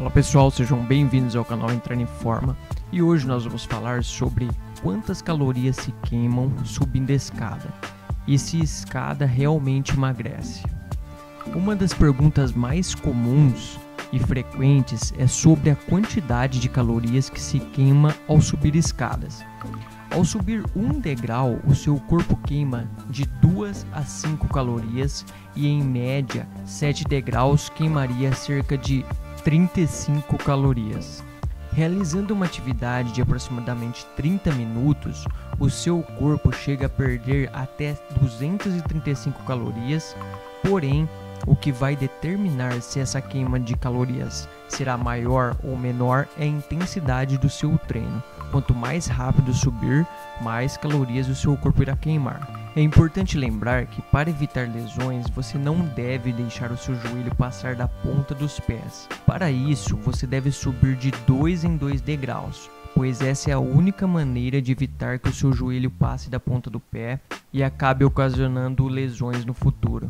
Olá pessoal, sejam bem-vindos ao canal Entrando em Forma e hoje nós vamos falar sobre quantas calorias se queimam subindo a escada e se escada realmente emagrece. Uma das perguntas mais comuns e frequentes é sobre a quantidade de calorias que se queima ao subir escadas. Ao subir um degrau, o seu corpo queima de 2 a 5 calorias e em média 7 degraus queimaria cerca de 35 calorias. Realizando uma atividade de aproximadamente 30 minutos, o seu corpo chega a perder até 235 calorias, porém, o que vai determinar se essa queima de calorias será maior ou menor é a intensidade do seu treino. Quanto mais rápido subir, mais calorias o seu corpo irá queimar. É importante lembrar que para evitar lesões, você não deve deixar o seu joelho passar da ponta dos pés. Para isso, você deve subir de dois em dois degraus, pois essa é a única maneira de evitar que o seu joelho passe da ponta do pé e acabe ocasionando lesões no futuro.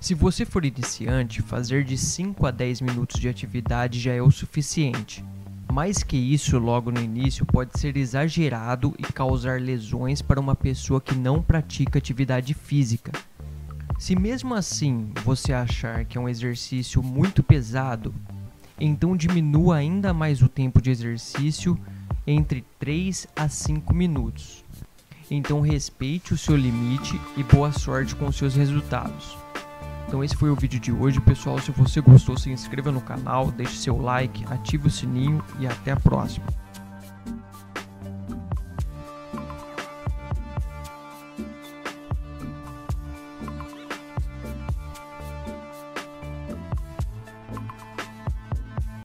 Se você for iniciante, fazer de 5 a 10 minutos de atividade já é o suficiente. Mais que isso, logo no início, pode ser exagerado e causar lesões para uma pessoa que não pratica atividade física. Se mesmo assim você achar que é um exercício muito pesado, então diminua ainda mais o tempo de exercício entre 3 a 5 minutos. Então respeite o seu limite e boa sorte com seus resultados. Então esse foi o vídeo de hoje, pessoal. Se você gostou, se inscreva no canal, deixe seu like, ative o sininho e até a próxima.